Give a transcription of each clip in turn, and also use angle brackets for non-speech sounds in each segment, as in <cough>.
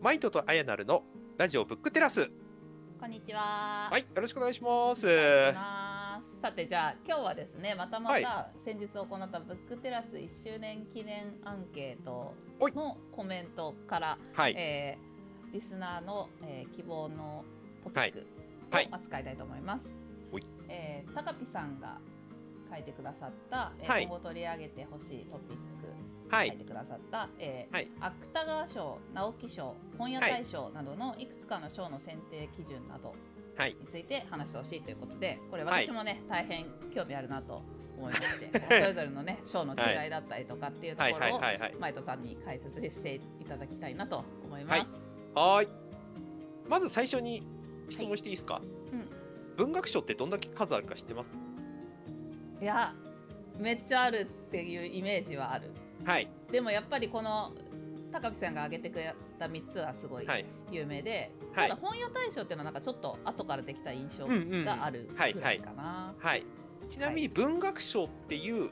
マイトとアヤナルのラジオブックテラス。こんにちは。はい、よろしくお願いします。ますさてじゃあ今日はですねまたまはいた先日行ったブックテラス1周年記念アンケートはいのコメントから、はい、えーリスナーの、えー希望のトピックはいを扱いたいと思います。はいえー高ピさんが書いてくださった、えーはい。今後取り上げてほしいトピックはい、書いてくださった、えーはい。芥川賞、直木賞、本屋大賞などのい。くつかの賞の選定基準などはい、について話してほしいということで、これはい。私もね、大変興味あるなと思いまして、<laughs> それぞれのね賞の違いだったりとかっていうとはい、はい、ころをはい、はい。マイトさんに解説していただきたいなと思います。はーい。まず最初に質問していいですか？うん。文学賞ってどんだけ数あるか知ってます？いや、めっちゃあるっていうイメージはある。はい、でもやっぱりこの高ピさんが挙げてくれた3つはすごいはい、有名で、はいただ本屋大賞っていうのはなんかちょっと後からできた印象があるぐはいらいかな。はい。ちなみに文学賞っていう、うん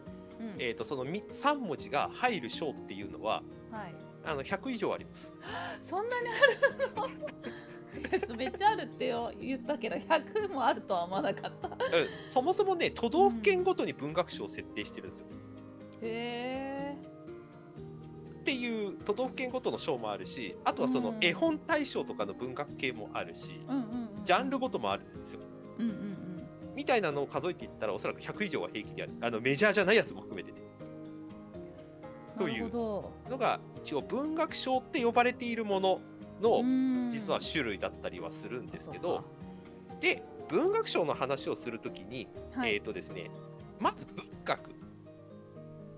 えっ、と、そのみ三文字が入る賞っていうのは、はいあの100以上あります。<laughs> そんなにあるの？めっちゃあるってよ言ったけど100もあるとは思わなかった。うん、そもそもね、都道府県ごとに文学賞を設定してるんですよ。へえ。っていう都道府県ごとの賞もあるし、あとはそのうん絵本大賞とかの文学系もあるし、うんうんうん。ジャンルごともあるんですよ。うんうんうん。みたいなのを数えていったら、おそらく100以上は平気である。あのメジャーじゃないやつも含めてね。とないうのが、一応文学賞って呼ばれているものど。の、うん。実は種類だったりはするんですけそど、で、文学賞の話をするときに、はい、えっ、とですね、まず文学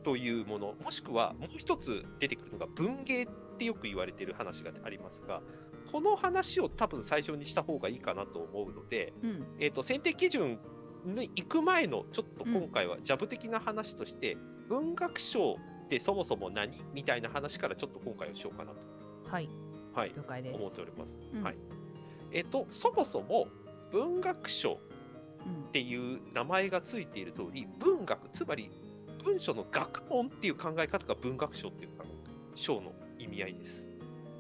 というもの、もしくはもう一つ出てくるのが文芸ってよく言われている話がありますが、この話を多分最初にした方がいいかなと思うので、うん。えー、と選定基準に行く前のちょっと今回はジャブ的な話として、文学賞ってそもそも何みたいな話からちょっと今回はしようかなと、はいはい、了解です。思っております。うんはいえっ、と、そもそも文学賞うんっていう名前がついている通り、文学、つまり文書の学問っていう考え方が文学賞っていうか賞の意味合いです。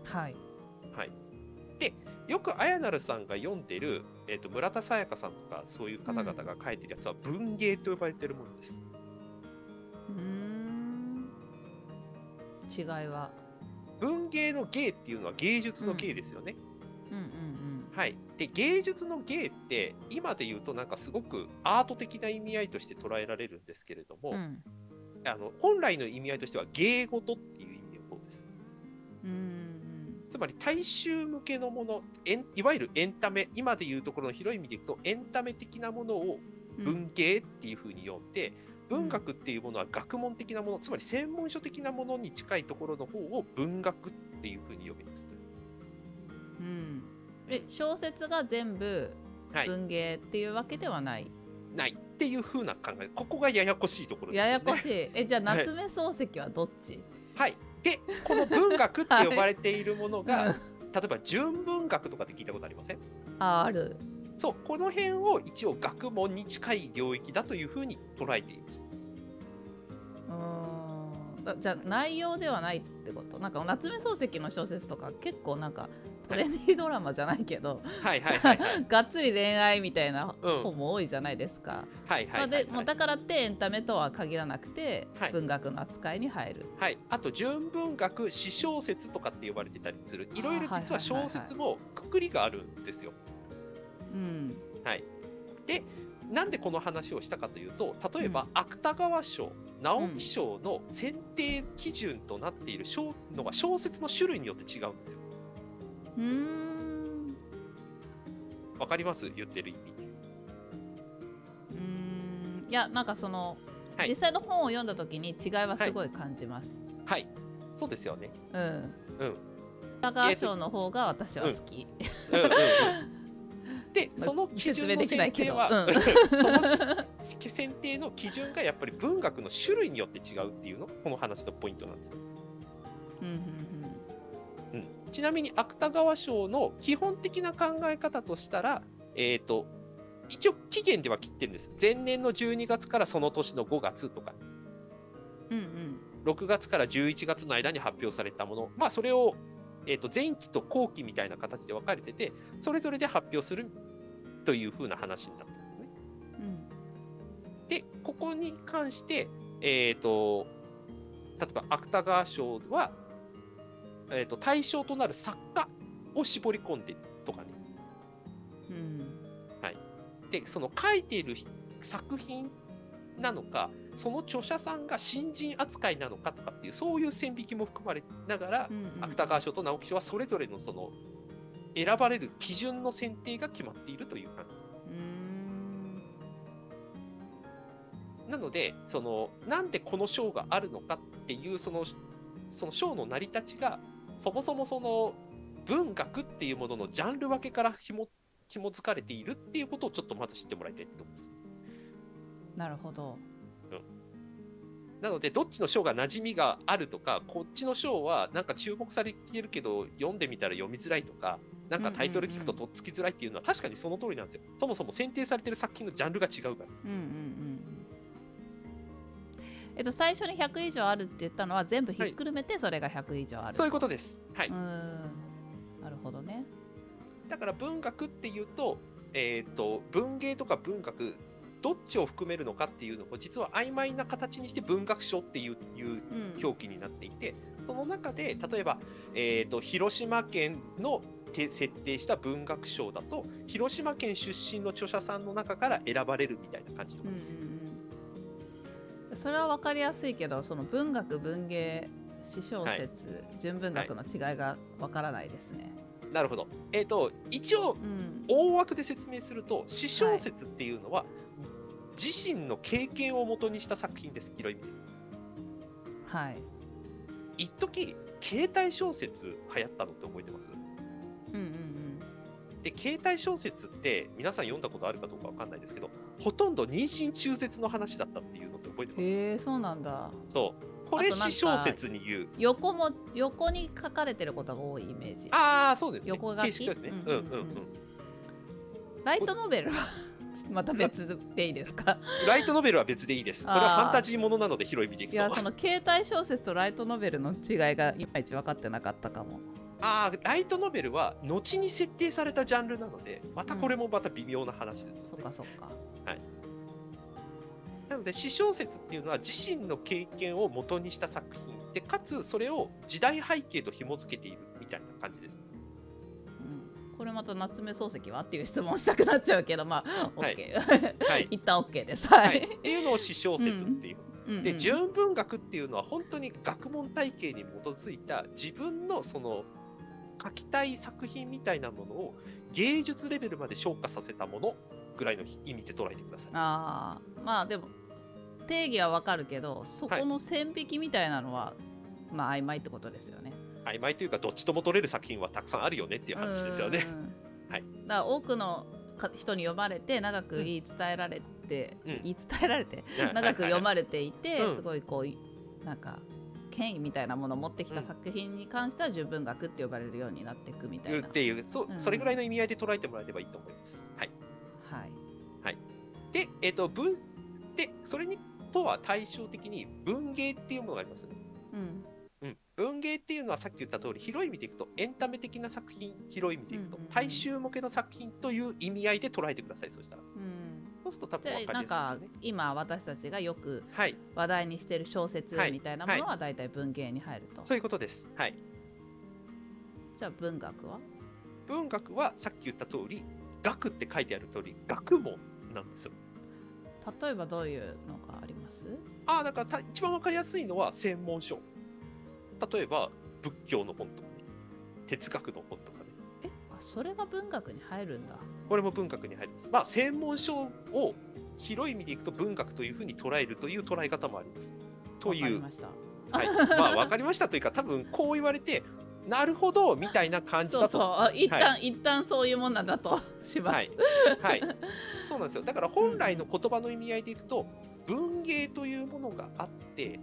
はい。はい、で、よく綾成さんが読んでる、えー、と村田沙耶香さんとかそういう方々が書いてるやつは文芸と呼ばれてるものです。うーん。違いは。文芸の芸っていうのは芸術の芸ですよね。うんうんはい、で芸術の芸って今で言うとなんかすごくアート的な意味合いとして捉えられるんですけれども、うん。うん。あの本来の意味合いとしては芸事っていう意味の方です。うんつまり大衆向けのものいわゆるエンタメ今でいうところの広い意味でいくとエンタメ的なものをうん。文芸っていうふうに呼んで、文学っていうものは学問的なものつまり専門書的なものに近いところの方を文学っていうふうに呼びますと。うん。え小説が全部はい、文芸っていうわけではない？ないっていうふうな考えここがややこしいところですよね。ややこしい。<laughs> えじゃあはい夏目漱石はどっち？はい、でこの文学って呼ばれているものが、うん例えば純文学とかって聞いたことありません？あある。そうこの辺を一応学問に近い領域だというふうに捉えています。うーん。だじゃあ内容ではないってこと？なんか夏目漱石の小説とか結構なんかトレンディードラマじゃないけど、はいはいはいはい。<laughs> がっつり恋愛みたいなうん。本も多いじゃないですか。はいはいはい、まあでもうだからってエンタメとは限らなくて、はい。文学の扱いに入る。はい、あと純文学詩小説とかって呼ばれてたりする。いろいろ実は小説もくくりがあるんですよ。うん。でなんでこの話をしたかというと例えば芥川賞直木賞の選定基準となっている小のが小説の種類によって違うんですよ。うーん。わかります？言ってる意味。うーんいやなんかその、はい実際の本を読んだ時に違いはすごい感じます。はい、そうですよね。うん。うん。芥川賞の方が私は好き。うんうんうんで、<laughs> まあその基準の説明できないけど選定は、うんそのし選定の基準がやっぱり文学の種類によって違うっていうの？がこの話のポイントなんです。うんうんうん、ちなみに芥川賞の基本的な考え方としたら、えっ、と、一応期限では切ってるんです。前年の12月からその年の5月とか、うんうん。6月から11月の間に発表されたもの、まあそれを、えー、と前期と後期みたいな形で分かれてて、それぞれで発表するというふうな話になってでここに関して、えー、と例えば芥川賞は、えー、と対象となる作家を絞り込んでとかね。うんで、その書いている作品なのか、その著者さんが新人扱いなのかとかっていう、そういう線引きも含まれながらう、んうん芥川賞と直木賞はそれぞれのその選ばれる基準の選定が決まっているという感じ。なので、そのなんでこの賞があるのかっていうそのその賞の成り立ちが、そもそもその文学っていうもののジャンル分けからひも紐づかれているっていうことをちょっとまず知ってもらいたいと思います。なるほどなので、どっちの賞が馴染みがあるとか、こっちの賞はなんか注目されてるけど、読んでみたら読みづらいとか、なんかタイトル聞くととっつきづらいっていうのは確かにその通りなんですよ。そもそも選定されてる作品のジャンルが違うから。うんうんうんえっと最初に100以上あるって言ったのは全部ひっくるめてそれが100以上ある、そういうことです。はい。うーん。なるほどね。だから文学っていうと、えっ、と、文芸とか文学、どっちを含めるのかっていうのを、実は曖昧な形にして文学賞っていういううん。表記になっていて、その中で、例えば、えー、と広島県のて設定した文学賞だと、広島県出身の著者さんの中から選ばれるみたいな感じとか、うんうんうん、それは分かりやすいけどその文学文芸詩小説、純文学の違いが分からないですね。なるほど。えっ、と、一応、うん。大枠で説明すると、詩小説っていうのは、自身の経験をもとにした作品です、広い意味で。はい。一時携帯小説流行ったのって覚えてます？うんうんうんで携帯小説って皆さん読んだことあるかどうかわかんないですけどほとんど妊娠中絶の話だったっていうのって覚えてます？へえそうなんだ。そう。これあとなんか詩小説に言う。横も横に書かれてることが多いイメージ。ああそうですね。横書き？ね。ううんうん。うんんうんうん。ライトノベルはまた別でいいですか？<laughs> ライトノベルは別でいいです。これはファンタジーものなので広い意味でいくといやその携帯小説とライトノベルの違いがいまいち分かってなかったかもああライトノベルは後に設定されたジャンルなのでまたこれもまた微妙な話ですよね、そっかそっか。なので詩小説っていうのは自身の経験を元にした作品でかつそれを時代背景と紐付けているみたいな感じです。うん。これまた夏目漱石はっていう質問したくなっちゃうけどまあはい OK、はい。<laughs> 一旦 OK です。は、はい。い、っていうのを詩小説っていう、うんうん。で純文学っていうのは本当に学問体系に基づいた自分のその書きたい作品みたいなものを芸術レベルまで昇華させたものぐらいの意味で捉えてください。ああまあでも定義はわかるけどそこの線引きみたいなのは、まあ曖昧ってことですよね。曖昧というかどっちとも取れる作品はたくさんあるよねっていう話ですよね。うん。<laughs> はい。だから多くのか人に読まれて長く言い伝えられて、うん。言い伝えられて長く読まれていて、うん。すごいこうなんか権威みたいなものを持ってきた作品に関しては純文学って呼ばれるようになっていくみたいな。っていうそ,、うん。それぐらいの意味合いで捉えてもらえればいいと思います。はい、はい、で、えっと文でそれにとは対照的に文芸っていうものがあります。ね。うん。うん、文芸っていうのはさっき言った通り広い意味でいくとエンタメ的な作品広い意味でいくとうんうんうん。大衆向けの作品という意味合いで捉えてくださいそしたら。うんすると多分分でなんかかりやすいですよね。今私たちがよくはい。話題にしてる小説はい。みたいなものは大体文芸に入ると、そういうことです。はい。じゃあ文学は？文学はさっき言った通り学って書いてある通り学問なんですよ。例えばどういうのがあります？ああだからた一番分かりやすいのは専門書。例えば仏教の本とかね。哲学の本とかね。えあそれが文学に入るんだこれも文学に入ります。まあ、専門書を広い意味でいくと文学というふうに捉えるという捉え方もあります。という、はい、まあ、わかりましたというか、多分こう言われて、<laughs> なるほどみたいな感じだと。そうあ一旦、は一旦そういうもんなんだとします、はい、はい、そうなんですよ。だから本来の言葉の意味合いでいくと、文芸というものがあって、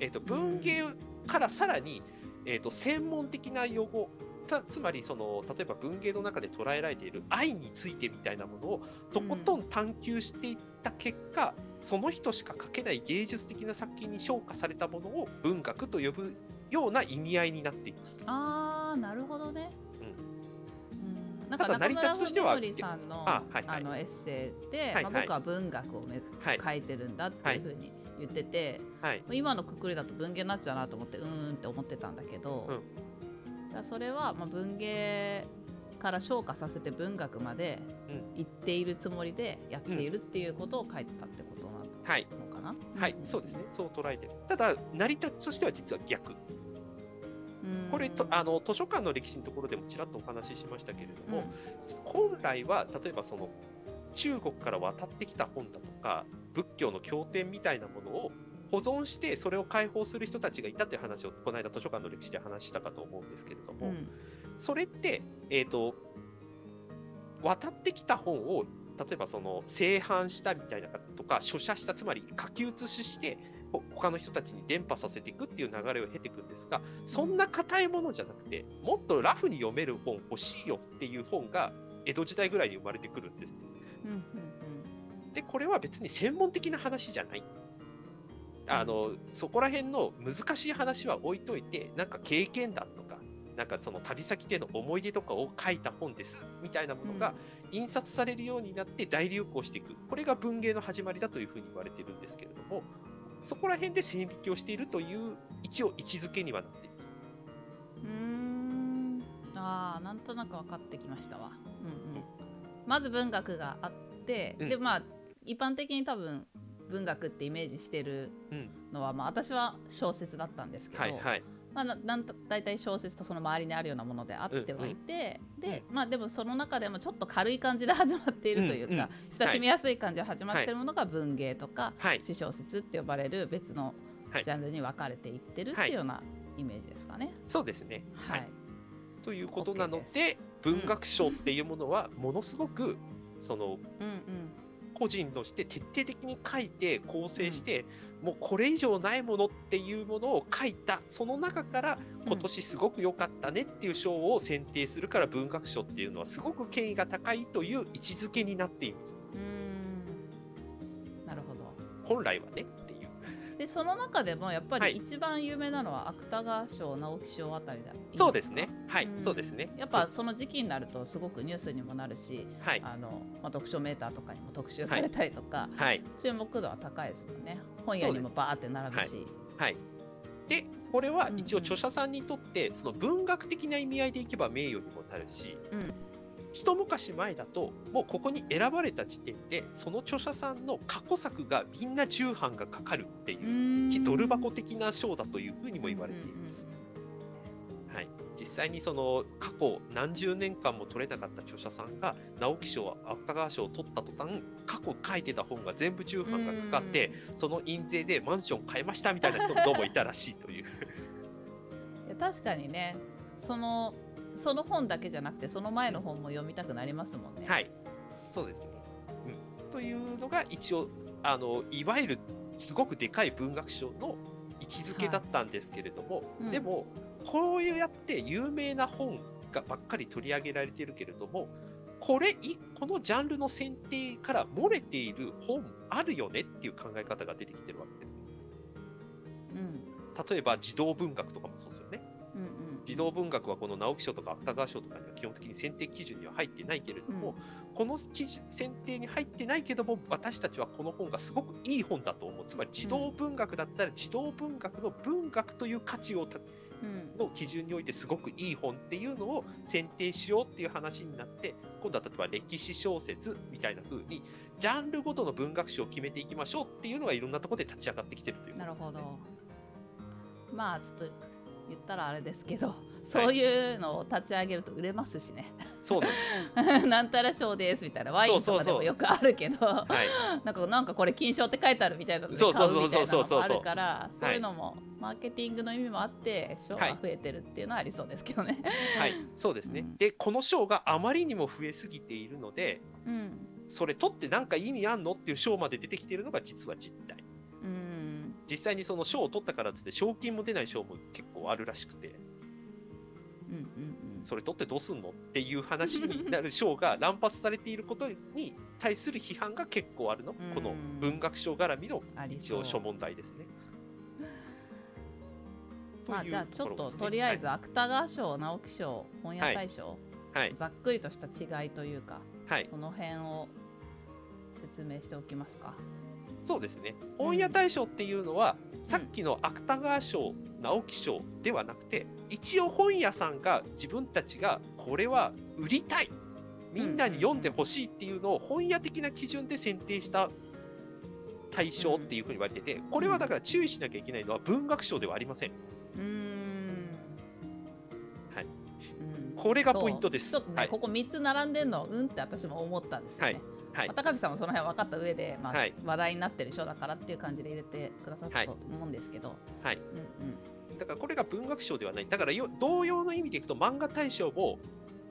えっ、と文芸からさらに、えっ、と専門的な用語。たつまりその例えば文芸の中で捉えられている愛についてみたいなものをとことん探求していった結果、その人しか書けない芸術的な作品に昇華されたものを文学と呼ぶような意味合いになっています。ああなるほどね。うん。なん。かただ中村成り立ちとしてはさんのあはいはい。あのエッセイで、はいはい。まあ僕は文学をめはい。書いてるんだっていうふうに言ってて、はい。今のくくりだと文芸になっちゃうなと思ってうーんって思ってたんだけど、うんだそれはまあ文芸から昇華させて文学までうん。行っているつもりでやっているっていうことを書いてたってことなのはい。かな。はい、そうですね。そう捉えてる。ただ成り立ちとしては実は逆。うん。これとあの図書館の歴史のところでもちらっとお話ししましたけれども、うん。本来は例えばその中国から渡ってきた本だとか仏教の経典みたいなものを保存してそれを解放する人たちがいたという話をこの間図書館の歴史で話したかと思うんですけれども、うんそれって、えー、と渡ってきた本を例えばその製版したみたいなとか書写したつまり書き写ししてほ他の人たちに伝播させていくっていう流れを経ていくんですがそんな硬いものじゃなくてもっとラフに読める本欲しいよっていう本が江戸時代ぐらいに生まれてくるんですね。うんうんでこれは別に専門的な話じゃない。あのそこら辺の難しい話は置いといてなんか経験談とかなんかその旅先での思い出とかを書いた本ですみたいなものが印刷されるようになって大流行していく。これが文芸の始まりだというふうに言われてるんですけれどもそこら辺で線引きをしているという一応位置づけにはなっています。うーん。ああなんとなく分かってきましたわ、うんうん、まず文学があって、うん。でまあ一般的に多分文学ってイメージしてるうん、のは、まあ、私は小説だったんですけど、はいはい。まあ、ななんと大体小説とその周りにあるようなものであってはいて、でまあでもその中でもちょっと軽い感じで始まっているというか、うんうん。親しみやすい感じで始まっているものが文芸とか、はい。詩小説って呼ばれる別のはいジャンルに分かれていってるっていうようなイメージですかね。そうですね。はい、ということなので文学賞っていうものはものすごくそのうんうん個人として徹底的に書いて構成して、もうこれ以上ないものっていうものを書いたその中から今年すごく良かったねっていう賞を選定するから文学賞っていうのはすごく権威が高いという位置づけになっています。うーん。なるほど。本来はねでその中でもやっぱはい。り一番有名なのは芥川賞直木賞あたりだ。そうですね。はいん。そうですね。やっぱその時期になるとすごくニュースにもなるしはい。あの、まあ、読書メーターとかにも特集されたりとか、はい。注目度は高いですもんね。本屋にもバーって並ぶし。はい。でこれは一応著者さんにとってその文学的な意味合いでいけば名誉にもなるし、うん一昔前だともうここに選ばれた時点でその著者さんの過去作がみんな重版がかかるっていうドル箱的な賞だというふうにも言われています。はい、実際にその過去何十年間も取れなかった著者さんが直木賞芥川賞を取った途端過去書いてた本が全部重版がかかってその印税でマンション買いましたみたいな人もどうもいたらしいという。<laughs> いや確かにねそのその本だけじゃなくてその前の本も読みたくなりますもんね。はい、そうですね。うん、というのが一応あのいわゆるすごくでかい文学賞の位置づけだったんですけれども、うんでもこういうやって有名な本がばっかり取り上げられてるけれどもこれいこのジャンルの選定から漏れている本あるよねっていう考え方が出てきてるわけです。うん例えば児童文学とかもそうですよね。うんうん児童文学はこの直木賞とか芥川賞とかには基本的に選定基準には入ってないけれども、この基準選定に入ってないけども私たちはこの本がすごくいい本だと思う。つまり児童文学だったら児童文学の文学という価値をの基準においてすごくいい本っていうのを選定しようっていう話になって今度は例えば歴史小説みたいな風にジャンルごとの文学賞を決めていきましょうっていうのがいろんなところで立ち上がってきてるという。なるほど。まあちょっと言ったらあれですけど、そういうのを立ち上げると売れますしね。そうなん <laughs> なんたら賞ですみたいなワインとかでもよくあるけど、はいなんかなんかこれ金賞って書いてあるみたいなので買そうみたいなのもあるから、そういうのもマーケティングの意味もあって賞が増えてるっていうのはありそうですけどね。はい、そうですね。うんで、この賞があまりにも増えすぎているので、うん。それ取ってなんか意味あんのっていう賞まで出てきているのが実は実態。うん。実際にその賞を取ったからっつって賞金も出ない賞も結構あるらしくて、うんうんそれ取ってどうすんのっていう話になる賞が乱発されていることに対する批判が結構あるの。この文学賞絡みの一。応諸問題ですね。<laughs> まあじゃあちょっととりあえず芥川賞直木賞本屋大賞、はい、ざっくりとした違いというか、はい、その辺を説明しておきますか。そうですね。本屋大賞っていうのは、うん、さっきの芥川賞直木賞ではなくて一応本屋さんが自分たちがこれは売りたいみんなに読んでほしいっていうのを本屋的な基準で選定した対象っていうふうに言われてて、これはだから注意しなきゃいけないのは文学賞ではありません。これがポイントです。ちょっとね、はい、ここ3つ並んでるのうんって私も思ったんですよね。はい、高見さんもその辺分かった上で、まあ、はい、話題になってる書だからっていう感じで入れてくださったと思うんですけど、はい、うんうん、だからこれが文学賞ではない。だから同様の意味でいくと漫画大賞も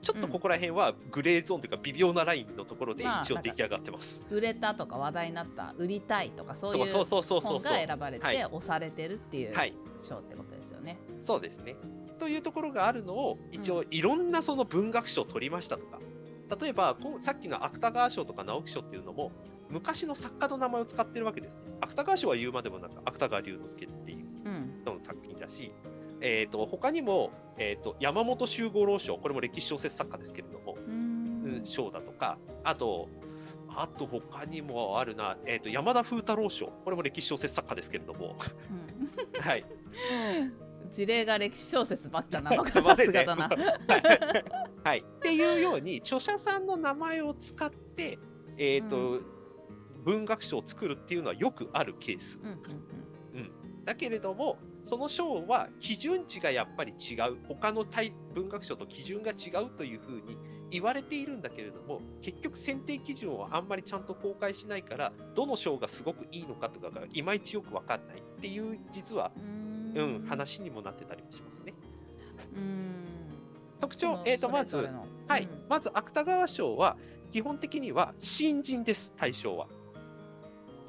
ちょっとここら辺はグレーゾーンというか微妙なラインのところで一応出来上がってます。売れたとか話題になった売りたいとかそういう本が選ばれて押されてるっていう賞ってことですよね。そうですね。というところがあるのを一応いろんなその文学賞を取りましたとか、うん、例えばこうさっきの芥川賞とか直木賞っていうのも昔の作家の名前を使ってるわけです。ね。芥川賞は言うまでもなく芥川龍之介っていうの作品だし、えーと、他にも、えーと、山本周五郎賞これも歴史小説作家ですけれども、うん、賞だとかあとあと他にもあるな、えーと、山田風太郎賞これも歴史小説作家ですけれども、うん、<laughs> はい <laughs> 事例が歴史小説ばっかなの。が <laughs> さすがだな。はい、っていうように著者さんの名前を使って、えーと、うん、文学賞を作るっていうのはよくあるケース。うん、うん、だけれどもその賞は基準値がやっぱり違う。他の文学賞と基準が違うというふうに言われているんだけれども結局選定基準をあんまりちゃんと公開しないからどの賞がすごくいいのかとかがいまいちよく分かんないっていう実はうん、話にもなってたりもしますね。うん特徴、えーと、まず、はい、まず芥川賞は基本的には新人です対象は。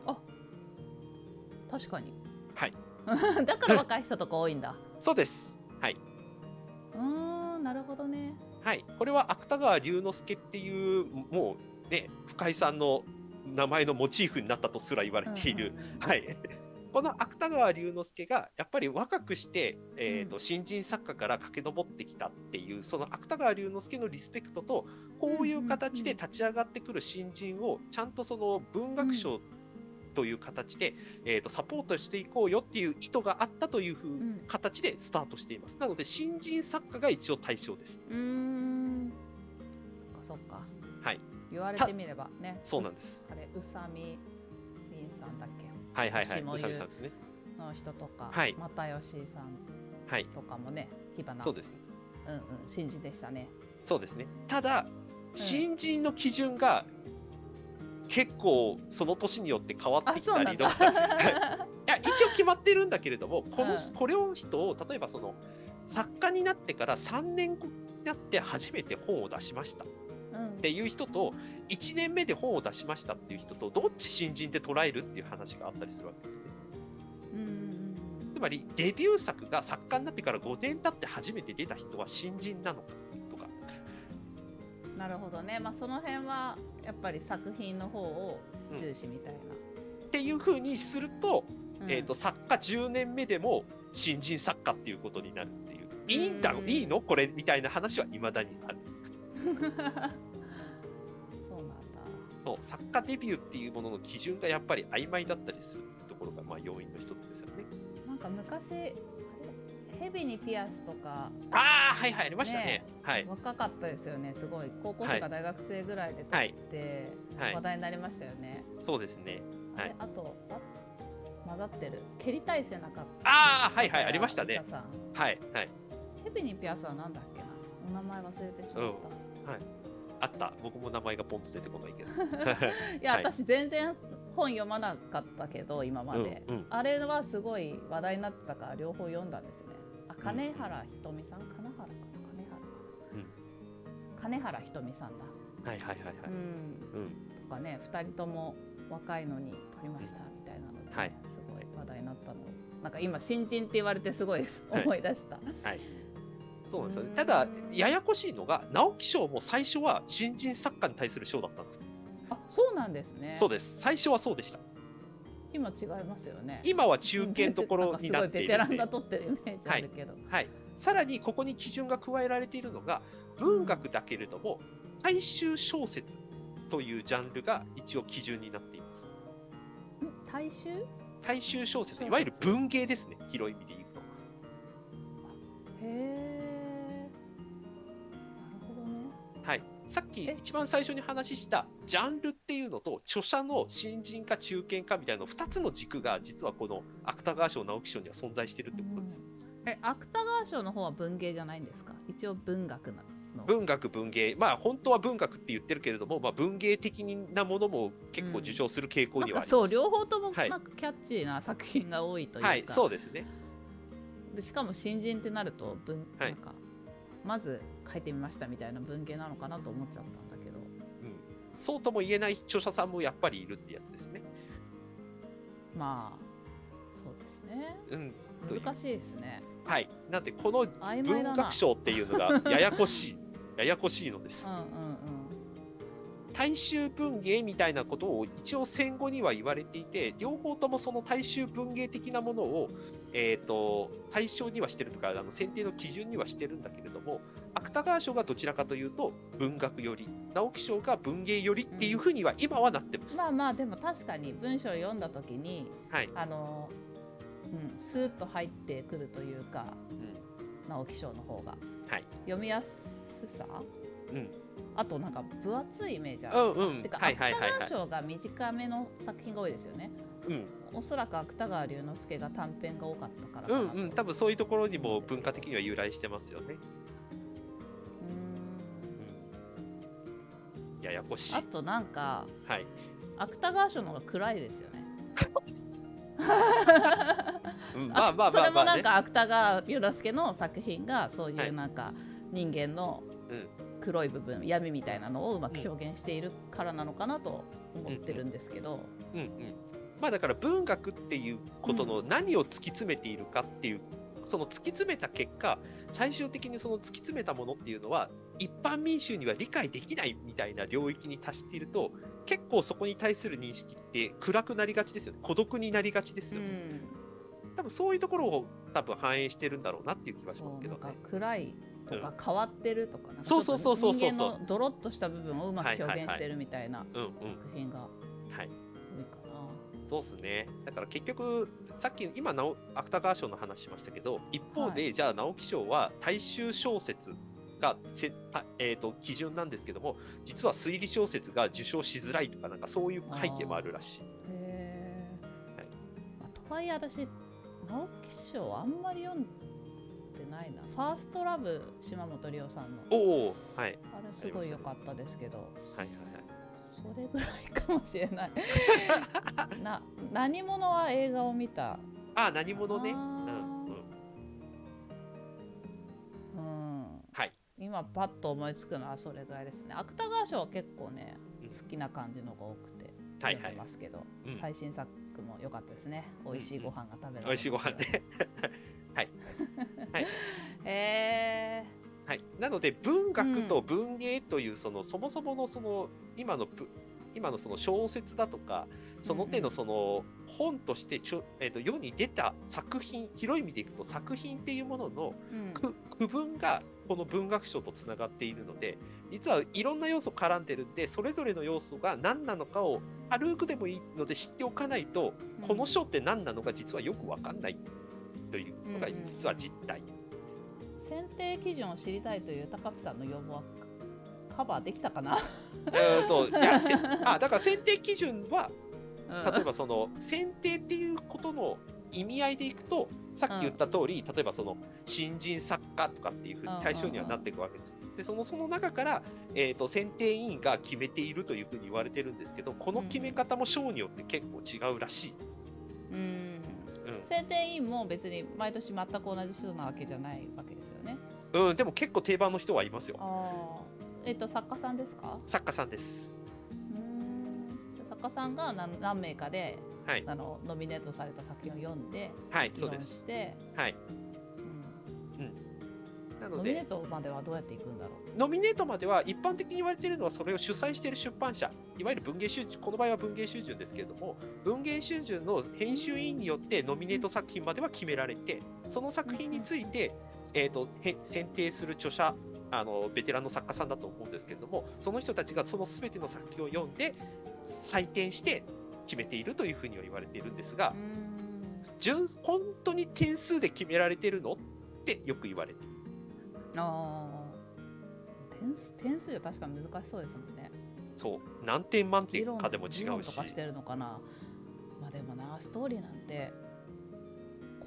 あ確かに。はい。<laughs> だから若い人とか多いんだ。<laughs> そうです。はい。うん、なるほどね。はい。これは芥川龍之介っていう、もうね、深井さんの名前のモチーフになったとすら言われている、はい。<laughs> この芥川龍之介がやっぱり若くして、えーと、新人作家から駆け上ってきたっていうその芥川龍之介のリスペクトとこういう形で立ち上がってくる新人をちゃんとその文学賞という形で、えーと、サポートしていこうよっていう意図があったというふう、ん、形でスタートしています。なので新人作家が一応対象です。うんそっかそっか。はい。言われてみればね。そうなんです。あれ宇佐美凛さんだっけ？はいはいはい。宇佐美さんですね。の人とか、はい、又吉さんとかもね、火花。そうですね。うんうん新人でしたね。そうですね。ただ新人の基準が結構その年によって変わってきたりとかいや一応決まってるんだけれどもこの、うん、これを人を例えばその作家になってから3年後になって初めて本を出しましたっていう人と1年目で本を出しましたっていう人とどっち新人って捉えるっていう話があったりするわけですね。つまりデビュー作が作家になってから5年経って初めて出た人は新人なのかとか。なるほどね、まあ、その辺はやっぱり作品の方を重視みたいな。うん、っていうふうにすると,、えーと、作家10年目でも新人作家っていうことになるっていう、いいんだろいいの？これみたいな話はいまだにある。そうなんだ。そう作家デビューっていうものの基準がやっぱり曖昧だったりするところがまあ要因の一つですよね。なんか昔ヘビにピアスとかああはいはいありましたね、ね、はい。若かったですよねすごい。高校生か大学生ぐらいで撮って、はい、話題になりましたよね、そうですね。はい。あとあ混ざってる。蹴りたい背中。ああはいはいありましたね。はいはい。ヘビにピアスはなんだっけな。お名前忘れてしまった、うん、はい。あった。僕も名前がポンと出てこないけど。<laughs> いや、はい、私全然本読まなかったけど今まで、うんうん、あれはすごい話題になったから両方読んだんですよね。金原ひとみさん？金原かな？金原。かな、うん、金原ひとみさんだ。はいはいはいはい、うん、とかね2人とも若いのに撮りましたみたいなので、ね、はい、すごい話題になったの。なんか今新人って言われてすごい。思い出した、はい、そうなんですよね。ただややこしいのが直木賞も最初は新人作家に対する賞だったんですよ。あそうなんですね。そうです。最初はそうでした。今違いますよね。今は中堅ところになっている <laughs> ベテランが取ってるイメージあるけど、はい、はい、さらにここに基準が加えられているのが文学だけれども大衆小説というジャンルが一応基準になっています。大衆？大衆小説いわゆる文芸ですね。広い意味で言うと。へえはい。さっき一番最初に話したジャンルっていうのと著者の新人か中堅かみたいな2つの軸が実はこの芥川賞直木賞には存在してるってことです、うん、え芥川賞の方は文芸じゃないんですか？一応文学な文学文芸。まあ本当は文学って言ってるけれども、まあ、文芸的なものも結構受賞する傾向にはあります、うん、そう両方ともなんかキャッチーな作品が多いというか、はい、そうですね。でしかも新人ってなると文、はい、なんかまず書いてみましたみたいな文芸なのかなと思っちゃったんだけど、うん、そうとも言えない著者さんもやっぱりいるってやつですね。まあそうですね、うん、難しいですね。はい。なんでこの文学賞っていうのがややこしい。ややこしいのです。うんうんうん大衆文芸みたいなことを一応戦後には言われていて両方ともその大衆文芸的なものを、えーと、対象にはしてるとかあの選定の基準にはしてるんだけれども芥川賞がどちらかというと文学より直木賞が文芸よりっていうふうには今はなってます、うん、まあまあでも確かに文章を読んだ時に、はい、あのうん、スーッと入ってくるというか、うん、直木賞の方が、はい、読みやすさ、うん、あとなんか分厚いイメージある、うんうん、てか、芥川賞が短めの作品が多いですよね、うん、おそらく芥川龍之介が短編が多かったからうんうん。多分そういうところにも文化的には由来してますよね。うん。ややこしい。あとなんか、はい、芥川賞の方が暗いですよね。<laughs> うん、まあまあまあ、まあね、それもなんか芥川龍之介の作品がそういうなんか、人間の黒い部分、うん、闇みたいなのをうまく表現しているからなのかなと思ってるんですけど。うんうんまあ、だから文学っていうことの何を突き詰めているかっていう、その突き詰めた結果最終的にその突き詰めたものっていうのは一般民衆には理解できないみたいな領域に達していると結構そこに対する認識って暗くなりがちですよね孤独になりがちですよね。うん、多分そういうところを多分反映してるんだろうなっていう気はしますけどね。暗いとか変わってるとか、なんかそうそうそうそう人間のドロッとした部分をうまく表現してるみたいな作品が多いかな。そうですね。だから結局、さっき今直、芥川賞の話しましたけど、一方で、はい、じゃあ直木賞は大衆小説がせえーと、基準なんですけども、実は推理小説が受賞しづらいとか、なんかそういう背景もあるらしい。へはい、とはいえ、私、直木賞あんまり読んないな。ファーストラブ島本理生さんの。おおはい。あれすごい良かったですけど。はいはいはい。それぐらいかもしれない。<laughs> な何者は映画を見た？あ何者ね。うん、うん、はい。今パッと思いつくのはそれぐらいですね。芥川賞は結構ね、うん、好きな感じのが多くて読んでますけど、はいはい、最新作も良かったですね、美味しいご飯が食べられる、美味しいご飯ね。<laughs> はい。はい。えー、はい、なので文学と文芸というその、うん、そもそものその今の今のその小説だとかその手のその本としてちょ、えー、と世に出た作品広い意味でいくと作品っていうものの区分がこの文学賞とつながっているので実はいろんな要素絡んでるんでそれぞれの要素が何なのかを軽くでもいいので知っておかないとこの賞って何なのか実はよく分かんないというのが実は実態、うんうん、選定基準を知りたいという高木さんの要望はカバーできたかな？えと <laughs> いやあだから選定基準は、例えばその選定っていうことの意味合いでいくとさっき言った通り、うん、例えばその新人作家とかっていうふうに対象にはなっていくわけです。でそのその中から、えーと、選定委員が決めているというふうに言われてるんですけどこの決め方も賞によって結構違うらしい。うん選定委員も別に毎年全く同じ人なわけじゃないわけですよね。うん、でも結構定番の人はいますよ。あえっ、ー、と作家さんですか？作家さんです。うん作家さんが何何名かで、はい、あのノミネートされた作品を読んで、はい、そうです。して、はい。うん。うん。なのでノミネートまではどうやっていくんだろう？ノミネートまでは一般的に言われているのはそれを主催している出版社いわゆる文芸集この場合は文芸集順ですけれども文芸集順の編集委員によってノミネート作品までは決められてその作品について、えーと、選定する著者あのベテランの作家さんだと思うんですけれどもその人たちがその全ての作品を読んで採点して決めているというふうには言われているんですが純本当に点数で決められてるのってよく言われてる。あ点数点数は確かに難しそうですもんね。そう何点満点かでも違うし。とかしてるのかな。まあでもなストーリーなんて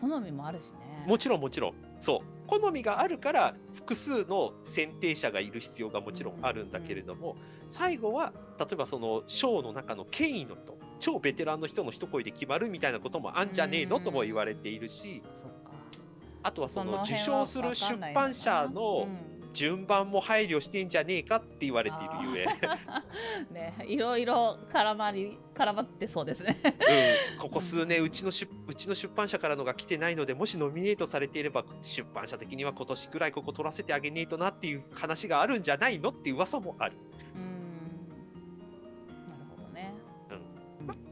好みもあるしね。もちろんもちろんそう好みがあるから複数の選定者がいる必要がもちろんあるんだけれども、最後は例えばその賞の中の権威の人超ベテランの人の一声で決まるみたいなこともあんじゃねえのとも言われているし、あとはその受賞する出版社の順番も配慮してんじゃねえかって言われているゆえ。<laughs> ねいろいろ絡まり絡まってそうですね。うん、ここ数年うちの出うちの出版社からのが来てないのでもしノミネートされていれば出版社的には今年ぐらいここ取らせてあげねえとなっていう話があるんじゃないのっていう噂もある。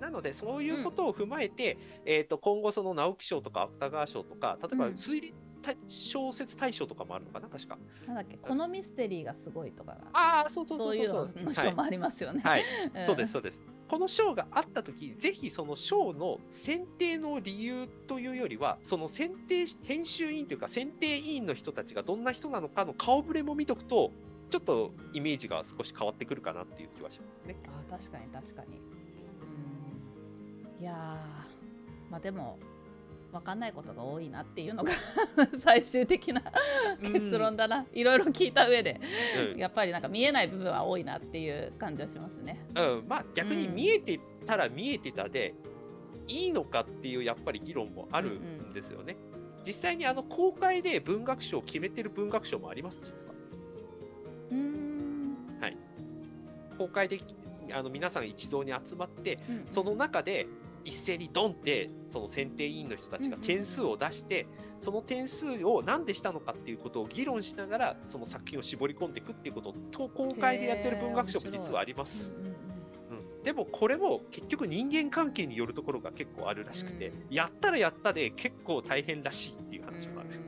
なので、そういうことを踏まえて、うん、えーと、今後、その直木賞とか芥川賞とか、例えば推理、小説大賞とかもあるのかな、確か。なんだっけ、このミステリーがすごいとか。ああ、そうそうそうそう。そういう賞もありますよね。はい、はい、そうです、そうです。この賞があったとき、ぜひその賞の選定の理由というよりは、その選定編集委員というか、選定委員の人たちがどんな人なのかの顔ぶれも見とくと、ちょっとイメージが少し変わってくるかなっていう気はしますね。あ確かに確かに。いやまあでも分かんないことが多いなっていうのが <laughs> 最終的な <laughs> 結論だな、うん、いろいろ聞いた上で、うん、やっぱりなんか見えない部分は多いなっていう感じはしますね。うん、まあ逆に見えてたら見えてたで、うん、いいのかっていうやっぱり議論もあるんですよね。うんうん、実際にあの公開で文学賞を決めてる文学賞もあります実は。うん。はい、公開であの皆さん一堂に集まって、うんうん、その中で一斉にドンってその選定委員の人たちが点数を出して、その点数を何でしたのかっていうことを議論しながらその作品を絞り込んでいくっていうことを公開でやってる文学賞も実はあります。うん、でもこれも結局人間関係によるところが結構あるらしくて、やったらやったで結構大変らしいっていう話もある。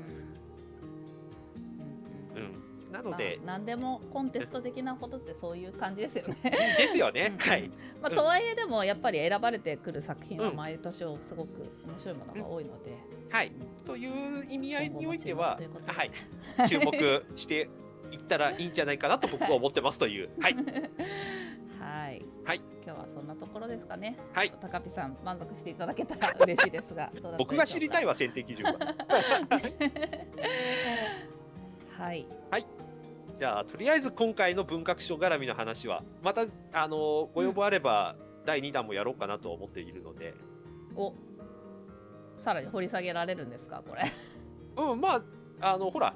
なので、まあ、何でもコンテスト的なことってそういう感じですよね。ですよね。はい。まあ、とはいえでもやっぱり選ばれてくる作品は毎年をすごく面白いものが多いので。うん、はい。という意味合いにおいては、はい、注目していったらいいんじゃないかなと僕は思ってますという。<laughs> はい。はい。はい。今日はそんなところですかね。はい。高ピさん満足していただけたら嬉しいですが、僕が知りたいわ選定基準は。<laughs> <laughs> はい。はい。じゃあ、とりあえず今回の文学賞絡みの話は、また、あの、ご要望あれば、第2弾もやろうかなと思っているので。おさらに掘り下げられるんですか、これ。<laughs> うん、まあ、あの、ほら、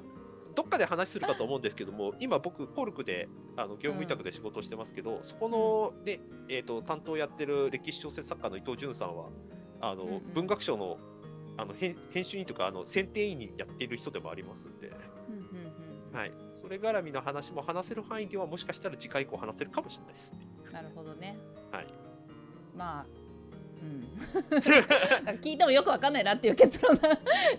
どっかで話するかと思うんですけども、今僕、コルクであの業務委託で仕事をしてますけど、うん、そこの、ねえーと、担当やってる歴史小説作家の伊藤潤さんは、あの、うんうん、文学賞のあの編集員とかあの選定員にやっている人でもありますんで、はい、それ絡みの話も話せる範囲ではもしかしたら次回以降話せるかもしれないです、なるほどね。はい。まあ、うん、<laughs> 聞いてもよくわかんないなっていう結論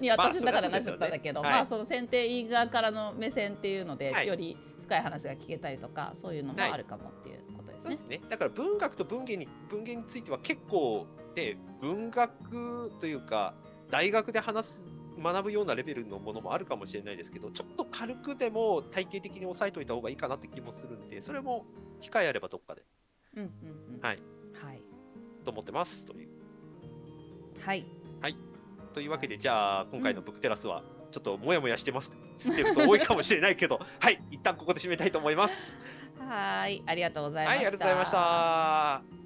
に私だからなっちゃったんだけど、まあ、ねはい、まあその選定員側からの目線っていうので、はい、より深い話が聞けたりとかそういうのもあるかもっていうことですね。はい、すね。だから文学と文芸に文芸については結構で文学というか大学で話す学ぶようなレベルのものもあるかもしれないですけど、ちょっと軽くでも体系的に押さえておいた方がいいかなって気もするんで、それも機会あればどっかで。うんうんうん、はい。はい。と思ってますという。はい。はい。というわけで、じゃあ、今回のブックテラスは、ちょっともやもやしてます。知ってると多いかもしれないけど、<laughs> はい。一旦ここで締めたいと思います。はい。ありがとうございました。はい、ありがとうございました。